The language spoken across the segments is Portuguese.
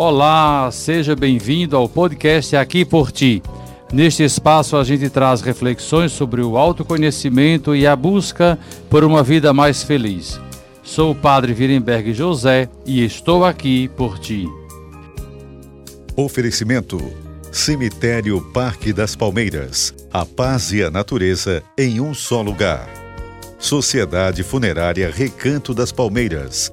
Olá, seja bem-vindo ao podcast Aqui por Ti. Neste espaço, a gente traz reflexões sobre o autoconhecimento e a busca por uma vida mais feliz. Sou o Padre Virenberg José e estou aqui por ti. Oferecimento: Cemitério Parque das Palmeiras. A paz e a natureza em um só lugar. Sociedade Funerária Recanto das Palmeiras.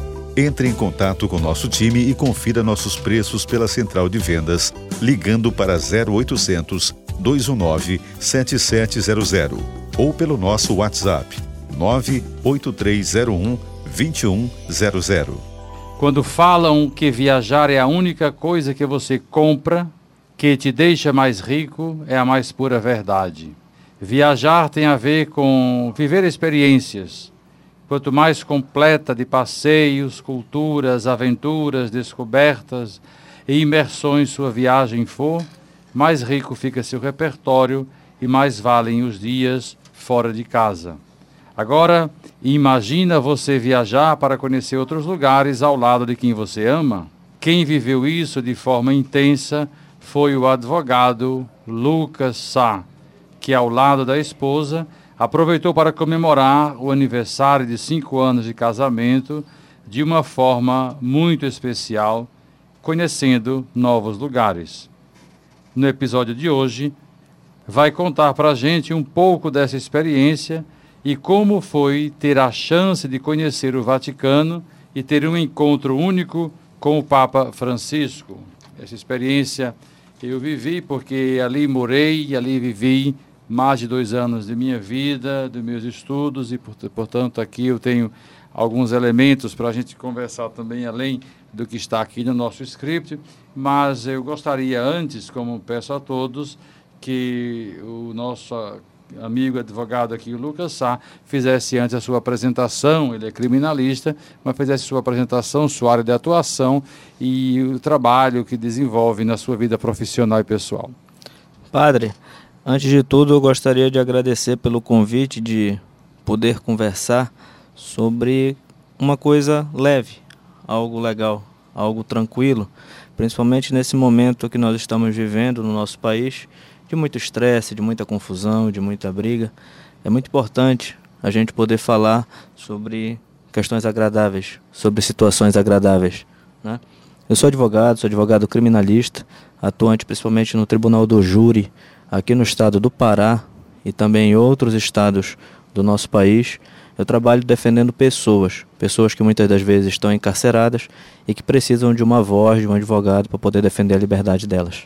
Entre em contato com nosso time e confira nossos preços pela central de vendas, ligando para 0800 219 7700 ou pelo nosso WhatsApp 98301 2100. Quando falam que viajar é a única coisa que você compra, que te deixa mais rico é a mais pura verdade. Viajar tem a ver com viver experiências. Quanto mais completa de passeios, culturas, aventuras, descobertas e imersões sua viagem for, mais rico fica seu repertório e mais valem os dias fora de casa. Agora, imagina você viajar para conhecer outros lugares ao lado de quem você ama. Quem viveu isso de forma intensa foi o advogado Lucas Sá, que ao lado da esposa aproveitou para comemorar o aniversário de cinco anos de casamento de uma forma muito especial, conhecendo novos lugares. No episódio de hoje, vai contar para a gente um pouco dessa experiência e como foi ter a chance de conhecer o Vaticano e ter um encontro único com o Papa Francisco. Essa experiência eu vivi porque ali morei e ali vivi mais de dois anos de minha vida, dos meus estudos e, portanto, aqui eu tenho alguns elementos para a gente conversar também além do que está aqui no nosso script, mas eu gostaria antes, como peço a todos, que o nosso amigo advogado aqui, Lucas Sá, fizesse antes a sua apresentação, ele é criminalista, mas fizesse sua apresentação, sua área de atuação e o trabalho que desenvolve na sua vida profissional e pessoal. Padre, antes de tudo eu gostaria de agradecer pelo convite de poder conversar sobre uma coisa leve, algo legal, algo tranquilo, principalmente nesse momento que nós estamos vivendo no nosso país, de muito estresse, de muita confusão, de muita briga. É muito importante a gente poder falar sobre questões agradáveis, sobre situações agradáveis. Né? Eu sou advogado, sou advogado criminalista, atuante principalmente no Tribunal do Júri, aqui no estado do Pará e também em outros estados do nosso país. Eu trabalho defendendo pessoas, pessoas que muitas das vezes estão encarceradas e que precisam de uma voz, de um advogado para poder defender a liberdade delas.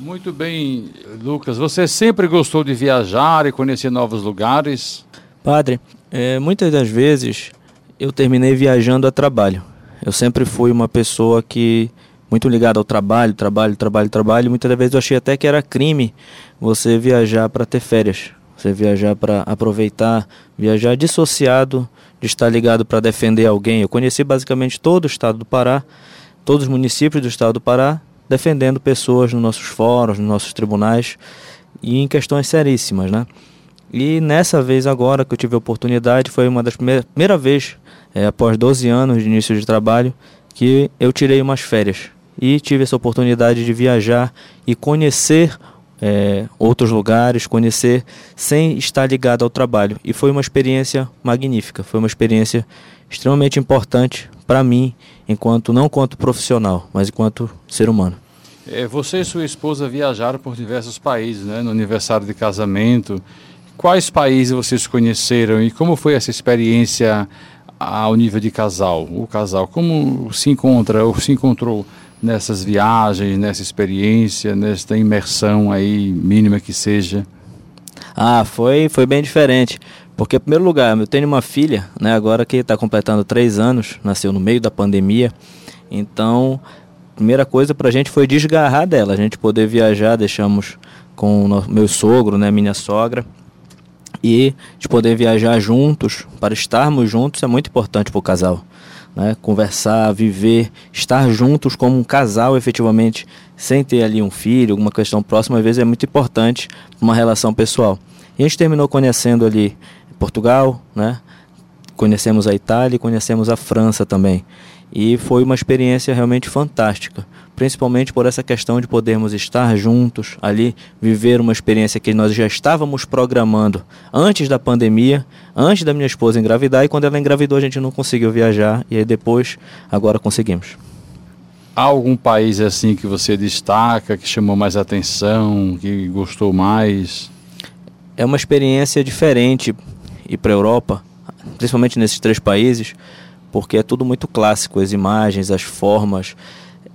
Muito bem, Lucas. Você sempre gostou de viajar e conhecer novos lugares? Padre, é, muitas das vezes eu terminei viajando a trabalho. Eu sempre fui uma pessoa que muito ligada ao trabalho, trabalho, trabalho, trabalho. Muitas vezes eu achei até que era crime você viajar para ter férias, você viajar para aproveitar, viajar dissociado de estar ligado para defender alguém. Eu conheci basicamente todo o estado do Pará, todos os municípios do estado do Pará defendendo pessoas nos nossos fóruns, nos nossos tribunais e em questões seríssimas, né? E nessa vez agora que eu tive a oportunidade, foi uma das primeiras primeira vez, é, após 12 anos de início de trabalho, que eu tirei umas férias e tive essa oportunidade de viajar e conhecer é, outros lugares, conhecer sem estar ligado ao trabalho. E foi uma experiência magnífica, foi uma experiência extremamente importante para mim, enquanto não quanto profissional, mas enquanto ser humano. É, você e sua esposa viajaram por diversos países, né, no aniversário de casamento. Quais países vocês conheceram e como foi essa experiência ao nível de casal? O casal, como se encontra ou se encontrou nessas viagens, nessa experiência, nesta imersão aí mínima que seja? Ah, foi, foi bem diferente. Porque, em primeiro lugar, eu tenho uma filha, né, agora que está completando três anos, nasceu no meio da pandemia. Então, primeira coisa para a gente foi desgarrar dela, a gente poder viajar, deixamos com o meu sogro, né, minha sogra, e de poder viajar juntos, para estarmos juntos é muito importante para o casal. Né? Conversar, viver, estar juntos como um casal efetivamente, sem ter ali um filho, alguma questão próxima, às vezes é muito importante uma relação pessoal. E a gente terminou conhecendo ali Portugal, né? conhecemos a Itália e conhecemos a França também. E foi uma experiência realmente fantástica, principalmente por essa questão de podermos estar juntos ali, viver uma experiência que nós já estávamos programando antes da pandemia, antes da minha esposa engravidar, e quando ela engravidou a gente não conseguiu viajar, e aí depois, agora conseguimos. Há algum país assim que você destaca, que chamou mais atenção, que gostou mais? É uma experiência diferente ir para a Europa, principalmente nesses três países, porque é tudo muito clássico, as imagens, as formas,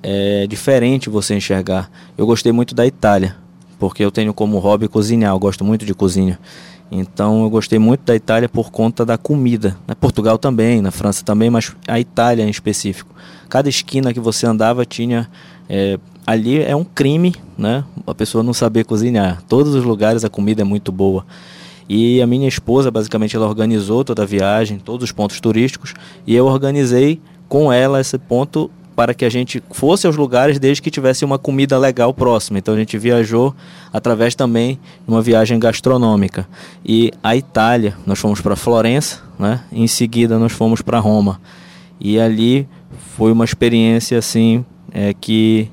é diferente você enxergar. Eu gostei muito da Itália, porque eu tenho como hobby cozinhar, eu gosto muito de cozinha. Então eu gostei muito da Itália por conta da comida. Na Portugal também, na França também, mas a Itália em específico. Cada esquina que você andava tinha. É, ali é um crime, né? A pessoa não saber cozinhar. Todos os lugares a comida é muito boa. E a minha esposa, basicamente, ela organizou toda a viagem, todos os pontos turísticos, e eu organizei com ela esse ponto para que a gente fosse aos lugares desde que tivesse uma comida legal próxima. Então a gente viajou através também de uma viagem gastronômica. E a Itália, nós fomos para Florença, né? em seguida nós fomos para Roma. E ali foi uma experiência assim é, que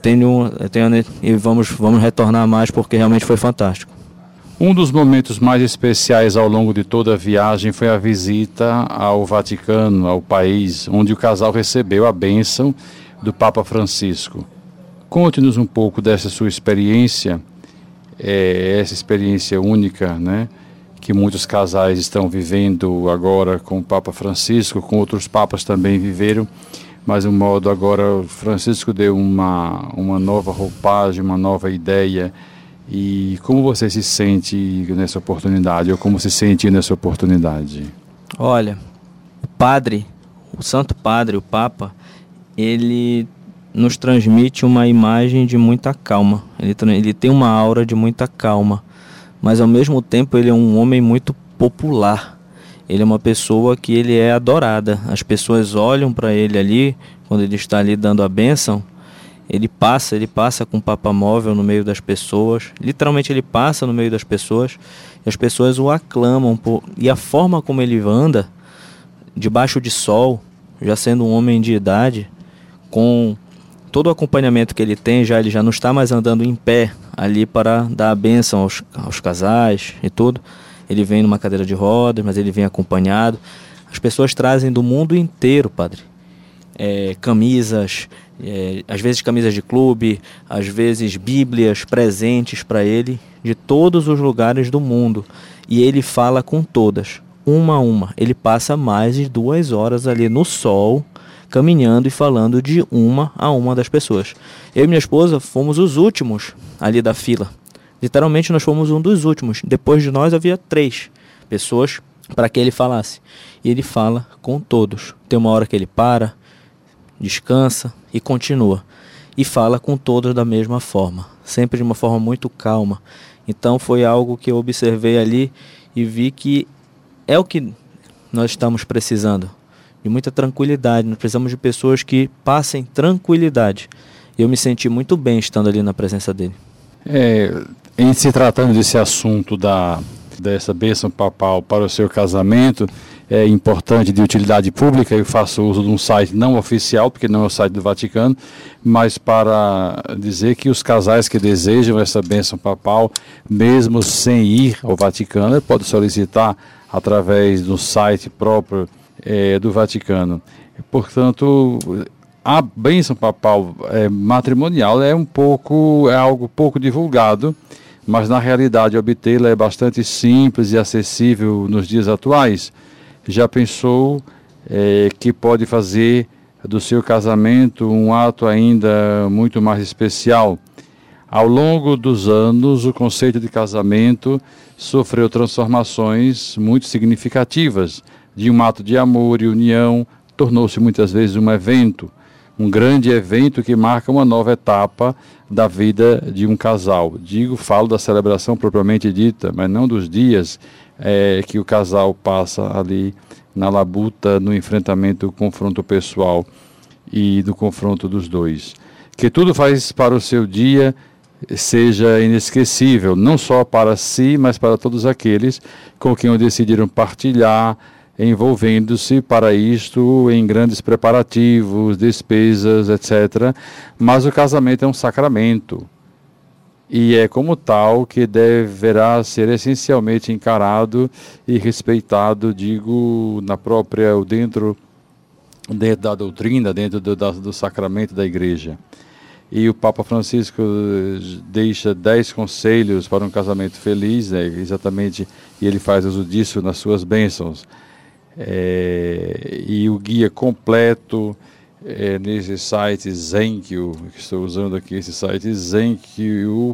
tenho, tenho e vamos vamos retornar mais porque realmente foi fantástico. Um dos momentos mais especiais ao longo de toda a viagem foi a visita ao Vaticano, ao país, onde o casal recebeu a bênção do Papa Francisco. Conte-nos um pouco dessa sua experiência, é, essa experiência única, né? que muitos casais estão vivendo agora com o Papa Francisco, com outros papas também viveram, mas o modo agora Francisco deu uma, uma nova roupagem, uma nova ideia e como você se sente nessa oportunidade, ou como se sente nessa oportunidade? Olha, o padre, o Santo Padre, o Papa, ele nos transmite uma imagem de muita calma. Ele, ele tem uma aura de muita calma, mas ao mesmo tempo ele é um homem muito popular. Ele é uma pessoa que ele é adorada. As pessoas olham para ele ali quando ele está ali dando a bênção ele passa, ele passa com Papa Móvel no meio das pessoas. Literalmente ele passa no meio das pessoas e as pessoas o aclamam por... e a forma como ele anda debaixo de sol, já sendo um homem de idade, com todo o acompanhamento que ele tem, já ele já não está mais andando em pé ali para dar a bênção aos, aos casais e tudo. Ele vem numa cadeira de rodas, mas ele vem acompanhado. As pessoas trazem do mundo inteiro, padre, é, camisas, é, às vezes camisas de clube, às vezes bíblias, presentes para ele de todos os lugares do mundo. E ele fala com todas, uma a uma. Ele passa mais de duas horas ali no sol, caminhando e falando de uma a uma das pessoas. Eu e minha esposa fomos os últimos ali da fila. Literalmente nós fomos um dos últimos. Depois de nós havia três pessoas para que ele falasse. E ele fala com todos. Tem uma hora que ele para, descansa e continua. E fala com todos da mesma forma, sempre de uma forma muito calma. Então foi algo que eu observei ali e vi que é o que nós estamos precisando, de muita tranquilidade. Nós precisamos de pessoas que passem tranquilidade. E eu me senti muito bem estando ali na presença dele. É, em se tratando desse assunto da dessa bênção papal para o seu casamento, é importante de utilidade pública, eu faço uso de um site não oficial, porque não é o site do Vaticano, mas para dizer que os casais que desejam essa bênção papal, mesmo sem ir ao Vaticano, podem solicitar através do site próprio é, do Vaticano. Portanto, a bênção papal é, matrimonial é um pouco, é algo pouco divulgado, mas na realidade obtê-la é bastante simples e acessível nos dias atuais já pensou é, que pode fazer do seu casamento um ato ainda muito mais especial? Ao longo dos anos, o conceito de casamento sofreu transformações muito significativas. De um ato de amor e união, tornou-se muitas vezes um evento. um grande evento que marca uma nova etapa da vida de um casal. Digo, falo da celebração propriamente dita, mas não dos dias é, que o casal passa ali na labuta, no enfrentamento, o confronto pessoal e do confronto dos dois. Que tudo faz para o seu dia seja inesquecível, não só para si, mas para todos aqueles com quem decidiram partilhar, envolvendo-se para isto em grandes preparativos, despesas, etc. Mas o casamento é um sacramento e é como tal que deverá ser essencialmente encarado e respeitado, digo, na própria dentro, dentro da doutrina, dentro do, da, do sacramento da igreja. E o Papa Francisco deixa dez conselhos para um casamento feliz, né, exatamente, e ele faz uso disso nas suas bênçãos. É, e o guia completo é, nesse site Zenkio, que estou usando aqui esse site zenkio.pt,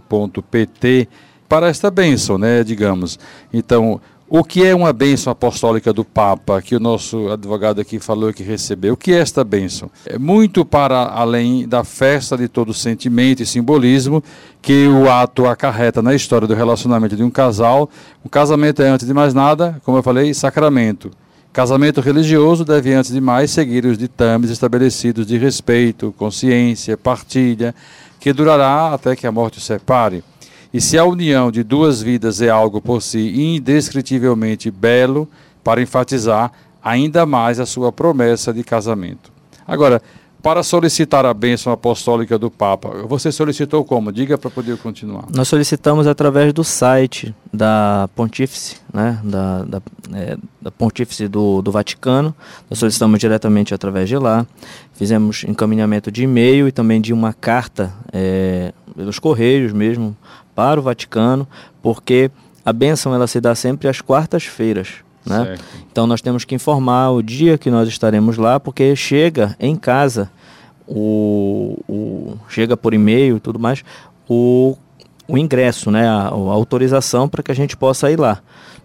para esta bênção, né, digamos. Então, o que é uma bênção apostólica do Papa, que o nosso advogado aqui falou que recebeu? O que é esta bênção? É muito para além da festa de todo sentimento e simbolismo que o ato acarreta na história do relacionamento de um casal. O casamento é, antes de mais nada, como eu falei, sacramento. Casamento religioso deve, antes de mais, seguir os ditames estabelecidos de respeito, consciência, partilha, que durará até que a morte o separe. E se a união de duas vidas é algo por si indescritivelmente belo, para enfatizar ainda mais a sua promessa de casamento. Agora, para solicitar a bênção apostólica do Papa, você solicitou como? Diga para poder continuar. Nós solicitamos através do site da Pontífice, né, da, da, é, da Pontífice do, do Vaticano. Nós solicitamos diretamente através de lá. Fizemos encaminhamento de e-mail e também de uma carta é, pelos correios mesmo para o Vaticano, porque a bênção ela se dá sempre às quartas-feiras. Né? Então nós temos que informar o dia que nós estaremos lá, porque chega em casa, o, o chega por e-mail tudo mais, o, o ingresso, né? a, a autorização para que a gente possa ir lá.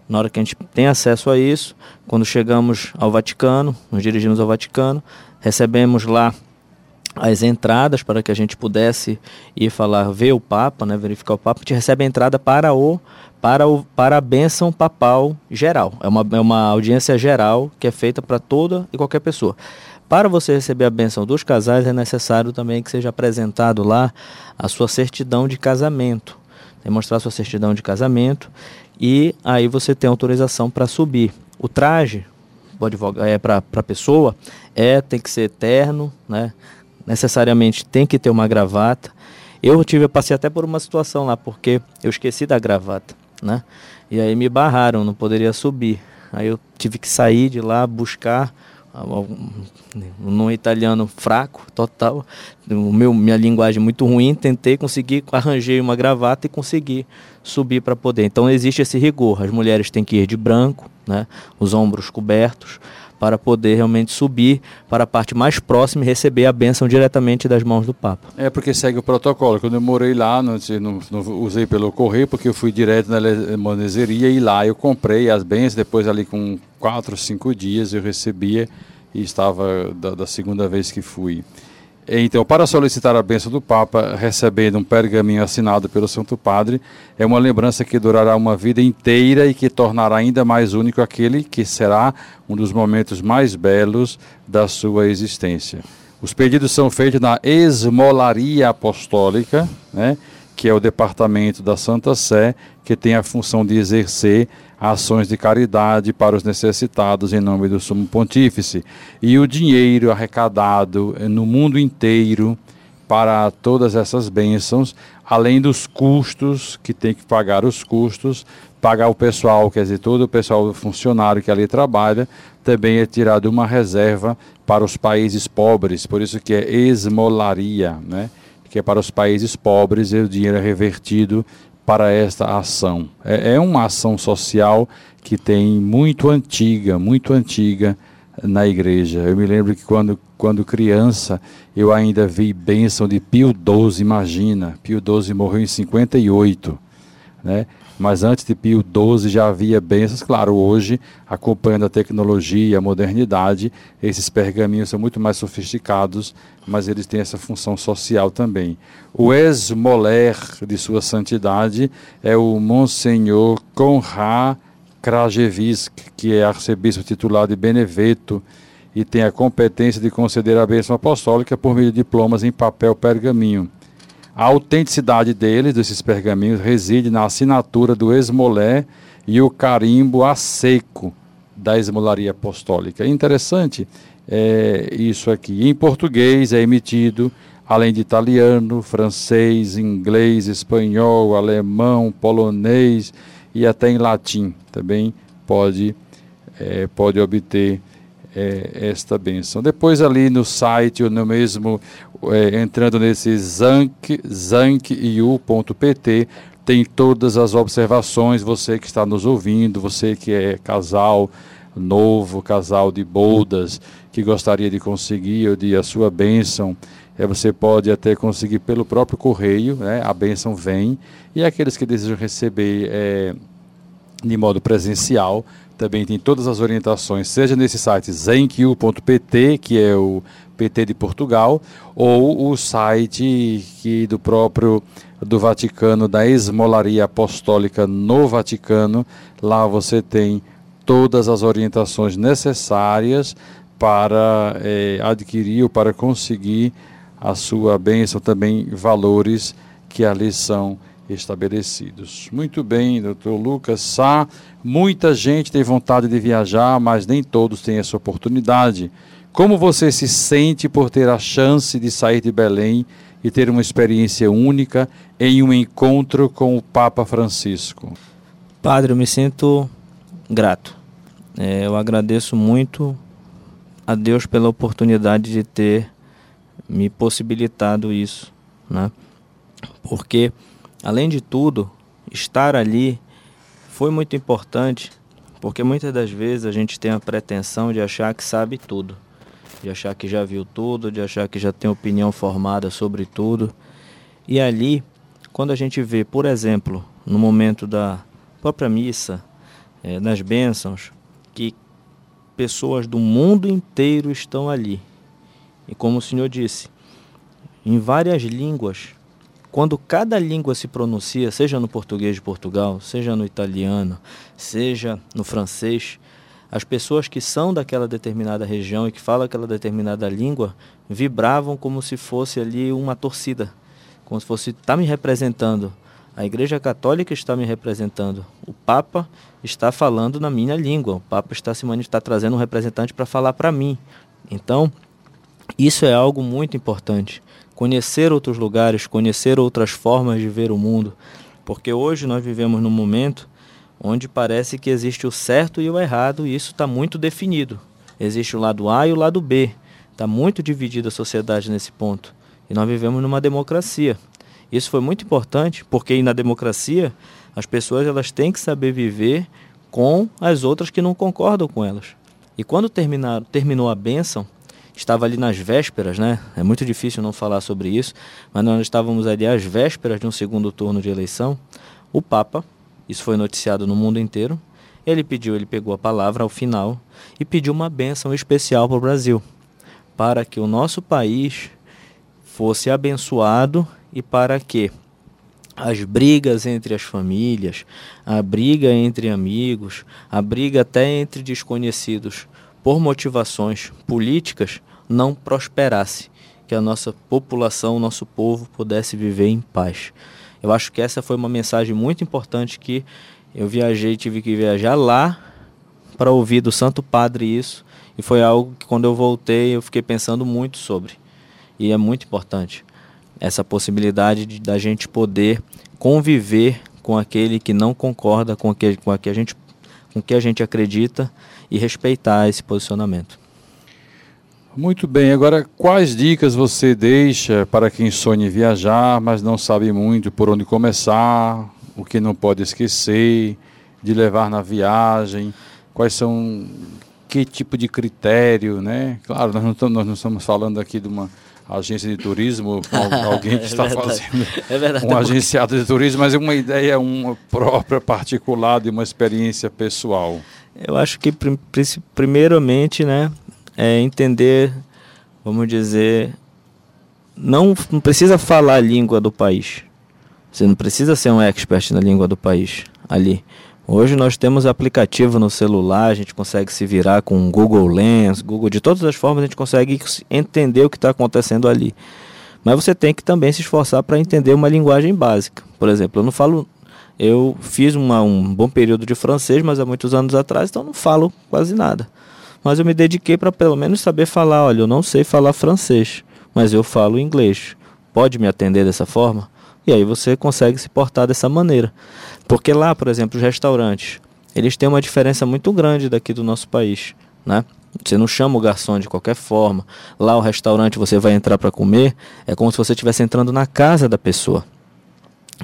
Na hora que a gente tem acesso a isso, quando chegamos ao Vaticano, nos dirigimos ao Vaticano, recebemos lá as entradas para que a gente pudesse ir falar, ver o Papa, né, verificar o Papa, a gente recebe a entrada para o para, o, para a bênção papal geral. É uma, é uma audiência geral que é feita para toda e qualquer pessoa. Para você receber a bênção dos casais, é necessário também que seja apresentado lá a sua certidão de casamento. Demonstrar sua certidão de casamento e aí você tem autorização para subir. O traje é, para a pessoa é tem que ser eterno, né? necessariamente tem que ter uma gravata. Eu tive, eu passei até por uma situação lá, porque eu esqueci da gravata, né? E aí me barraram, não poderia subir. Aí eu tive que sair de lá, buscar num italiano fraco, total, o meu, minha linguagem muito ruim, tentei conseguir, arranjei uma gravata e consegui subir para poder. Então existe esse rigor, as mulheres têm que ir de branco, né, os ombros cobertos, para poder realmente subir para a parte mais próxima e receber a bênção diretamente das mãos do Papa. É porque segue o protocolo. Quando eu morei lá, não, não, não usei pelo correio, porque eu fui direto na monezeria e lá eu comprei as bênçãos, depois ali com quatro, cinco dias eu recebia e estava da, da segunda vez que fui. Então, para solicitar a bênção do Papa, recebendo um pergaminho assinado pelo Santo Padre, é uma lembrança que durará uma vida inteira e que tornará ainda mais único aquele que será um dos momentos mais belos da sua existência. Os pedidos são feitos na Esmolaria Apostólica, né, que é o departamento da Santa Sé, que tem a função de exercer ações de caridade para os necessitados em nome do Sumo Pontífice. E o dinheiro arrecadado no mundo inteiro para todas essas bênçãos, além dos custos, que tem que pagar os custos, pagar o pessoal, quer dizer, todo o pessoal funcionário que ali trabalha, também é tirado uma reserva para os países pobres, por isso que é esmolaria, né? Que é para os países pobres e o dinheiro é revertido para esta ação. É, é uma ação social que tem muito antiga, muito antiga na igreja. Eu me lembro que quando, quando criança eu ainda vi bênção de Pio XII, imagina. Pio XII morreu em 58, né? Mas antes de Pio XII já havia bênçãos. Claro, hoje, acompanhando a tecnologia, a modernidade, esses pergaminhos são muito mais sofisticados, mas eles têm essa função social também. O ex-moler de sua santidade é o Monsenhor Conrad Krajewski, que é arcebispo titular de Beneveto e tem a competência de conceder a bênção apostólica por meio de diplomas em papel pergaminho. A autenticidade deles, desses pergaminhos, reside na assinatura do esmolé e o carimbo a seco da esmolaria apostólica. Interessante é, isso aqui. Em português é emitido, além de italiano, francês, inglês, espanhol, alemão, polonês e até em latim também pode, é, pode obter é, esta benção. Depois ali no site, ou no mesmo, é, entrando nesse zank, zankiu.pt, tem todas as observações, você que está nos ouvindo, você que é casal novo, casal de boldas, que gostaria de conseguir ou de a sua bênção, é, você pode até conseguir pelo próprio correio, né, a bênção vem, e aqueles que desejam receber é, de modo presencial, também tem todas as orientações, seja nesse site zenq.pt, que é o PT de Portugal, ou o site que do próprio do Vaticano, da Esmolaria Apostólica no Vaticano. Lá você tem todas as orientações necessárias para é, adquirir ou para conseguir a sua bênção, também valores que ali são estabelecidos. Muito bem, doutor Lucas Sá. Muita gente tem vontade de viajar, mas nem todos têm essa oportunidade. Como você se sente por ter a chance de sair de Belém e ter uma experiência única em um encontro com o Papa Francisco? Padre, eu me sinto grato. É, eu agradeço muito a Deus pela oportunidade de ter me possibilitado isso, né? Porque Além de tudo, estar ali foi muito importante, porque muitas das vezes a gente tem a pretensão de achar que sabe tudo, de achar que já viu tudo, de achar que já tem opinião formada sobre tudo. E ali, quando a gente vê, por exemplo, no momento da própria missa, é, nas bênçãos, que pessoas do mundo inteiro estão ali. E como o Senhor disse, em várias línguas, quando cada língua se pronuncia, seja no português de Portugal, seja no italiano, seja no francês, as pessoas que são daquela determinada região e que falam aquela determinada língua vibravam como se fosse ali uma torcida, como se fosse está me representando. A Igreja Católica está me representando. O Papa está falando na minha língua. O Papa está se está trazendo um representante para falar para mim. Então, isso é algo muito importante conhecer outros lugares, conhecer outras formas de ver o mundo, porque hoje nós vivemos num momento onde parece que existe o certo e o errado e isso está muito definido. Existe o lado A e o lado B. Está muito dividida a sociedade nesse ponto. E nós vivemos numa democracia. Isso foi muito importante porque na democracia as pessoas elas têm que saber viver com as outras que não concordam com elas. E quando terminar, terminou a bênção, estava ali nas vésperas, né? É muito difícil não falar sobre isso, mas nós estávamos ali às vésperas de um segundo turno de eleição. O Papa, isso foi noticiado no mundo inteiro, ele pediu, ele pegou a palavra ao final e pediu uma bênção especial para o Brasil, para que o nosso país fosse abençoado e para que as brigas entre as famílias, a briga entre amigos, a briga até entre desconhecidos por motivações políticas, não prosperasse, que a nossa população, o nosso povo pudesse viver em paz. Eu acho que essa foi uma mensagem muito importante que eu viajei, tive que viajar lá para ouvir do Santo Padre isso, e foi algo que quando eu voltei eu fiquei pensando muito sobre. E é muito importante essa possibilidade de, da gente poder conviver com aquele que não concorda com aquele com a que a gente com que a gente acredita e respeitar esse posicionamento. Muito bem, agora quais dicas você deixa para quem sonha em viajar, mas não sabe muito por onde começar, o que não pode esquecer, de levar na viagem? Quais são que tipo de critério, né? Claro, nós não nós não estamos falando aqui de uma agência de turismo, alguém que é está fazendo é verdade, um agenciado de turismo, mas é uma ideia uma própria, particular, de uma experiência pessoal. Eu acho que primeiramente, né, é entender, vamos dizer, não, não precisa falar a língua do país. Você não precisa ser um expert na língua do país ali. Hoje nós temos aplicativo no celular, a gente consegue se virar com Google Lens, Google, de todas as formas a gente consegue entender o que está acontecendo ali. Mas você tem que também se esforçar para entender uma linguagem básica. Por exemplo, eu não falo, eu fiz uma, um bom período de francês, mas há muitos anos atrás, então não falo quase nada. Mas eu me dediquei para pelo menos saber falar, olha, eu não sei falar francês, mas eu falo inglês. Pode me atender dessa forma? E aí você consegue se portar dessa maneira. Porque lá, por exemplo, os restaurantes, eles têm uma diferença muito grande daqui do nosso país, né? Você não chama o garçom de qualquer forma. Lá o restaurante você vai entrar para comer, é como se você estivesse entrando na casa da pessoa.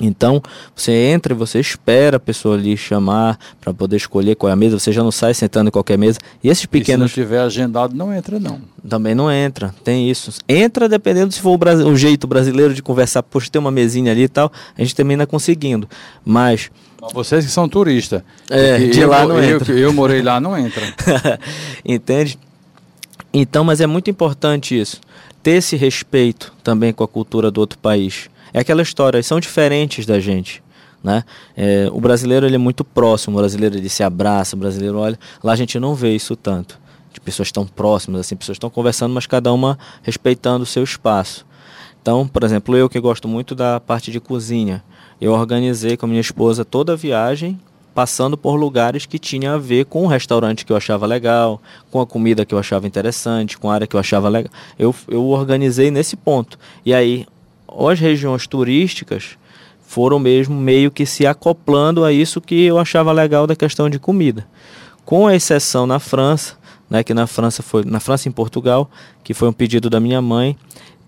Então, você entra e você espera a pessoa ali chamar para poder escolher qual é a mesa, você já não sai sentando em qualquer mesa. E esses pequenos. E se não tiver agendado, não entra, não. Também não entra, tem isso. Entra dependendo se for o, Brasil, o jeito brasileiro de conversar, poxa, tem uma mesinha ali e tal, a gente termina conseguindo. Mas. Vocês que são turistas. É, de eu, lá não eu, entra. Eu, eu morei lá, não entra. Entende? Então, mas é muito importante isso. Ter esse respeito também com a cultura do outro país é aquela história, são diferentes da gente. Né? É, o brasileiro ele é muito próximo, o brasileiro ele se abraça, o brasileiro olha. Lá a gente não vê isso tanto. De pessoas tão próximas, assim, pessoas estão conversando, mas cada uma respeitando o seu espaço. Então, por exemplo, eu que gosto muito da parte de cozinha, eu organizei com a minha esposa toda a viagem, passando por lugares que tinham a ver com o restaurante que eu achava legal, com a comida que eu achava interessante, com a área que eu achava legal. Eu, eu organizei nesse ponto. E aí, as regiões turísticas foram mesmo meio que se acoplando a isso que eu achava legal da questão de comida. Com a exceção na França, né, que na França foi na França e em Portugal, que foi um pedido da minha mãe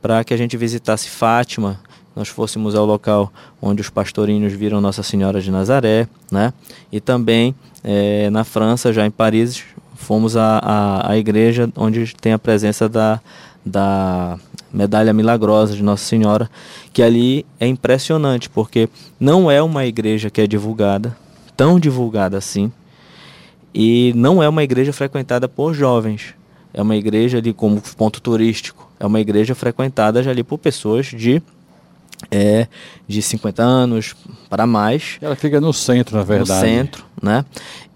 para que a gente visitasse Fátima, nós fôssemos ao local onde os pastorinhos viram Nossa Senhora de Nazaré, né? E também é, na França, já em Paris, fomos à, à, à igreja onde tem a presença da, da medalha milagrosa de Nossa Senhora, que ali é impressionante, porque não é uma igreja que é divulgada, tão divulgada assim, e não é uma igreja frequentada por jovens. É uma igreja ali como ponto turístico. É uma igreja frequentada já ali por pessoas de é, de 50 anos para mais. Ela fica no centro, na verdade. No centro, né?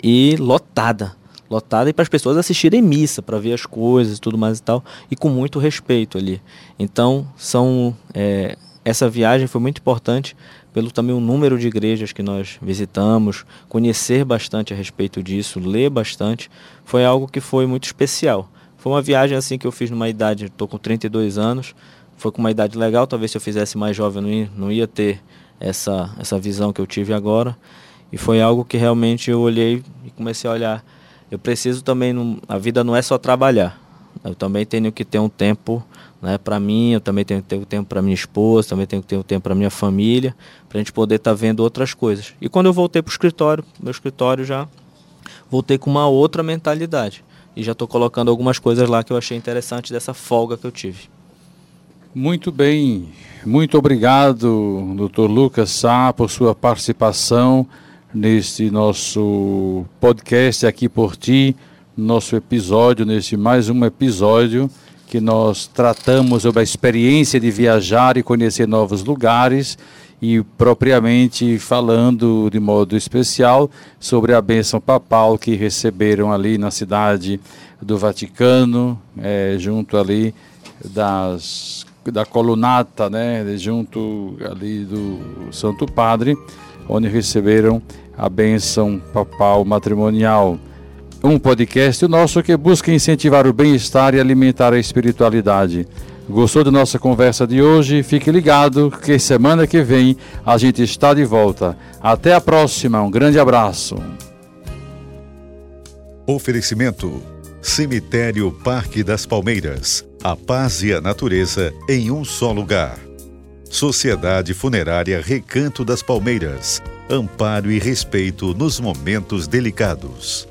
E lotada lotada e para as pessoas assistirem missa, para ver as coisas e tudo mais e tal, e com muito respeito ali. Então, são é, essa viagem foi muito importante pelo também o número de igrejas que nós visitamos, conhecer bastante a respeito disso, ler bastante, foi algo que foi muito especial. Foi uma viagem assim que eu fiz numa idade, estou com 32 anos, foi com uma idade legal, talvez se eu fizesse mais jovem não ia, não ia ter essa, essa visão que eu tive agora. E foi algo que realmente eu olhei e comecei a olhar eu preciso também, a vida não é só trabalhar. Eu também tenho que ter um tempo né, para mim, eu também tenho que ter um tempo para minha esposa, também tenho que ter um tempo para minha família, para a gente poder estar tá vendo outras coisas. E quando eu voltei para o escritório, meu escritório já voltei com uma outra mentalidade. E já estou colocando algumas coisas lá que eu achei interessante dessa folga que eu tive. Muito bem, muito obrigado, doutor Lucas Sá, por sua participação neste nosso podcast aqui por ti, nosso episódio, neste mais um episódio que nós tratamos sobre a experiência de viajar e conhecer novos lugares e propriamente falando de modo especial sobre a bênção papal que receberam ali na cidade do Vaticano, é, junto ali das da colunata, né, junto ali do Santo Padre, onde receberam a bênção papal matrimonial. Um podcast nosso que busca incentivar o bem-estar e alimentar a espiritualidade. Gostou da nossa conversa de hoje? Fique ligado que semana que vem a gente está de volta. Até a próxima, um grande abraço. Oferecimento: Cemitério Parque das Palmeiras. A paz e a natureza em um só lugar. Sociedade Funerária Recanto das Palmeiras amparo e respeito nos momentos delicados.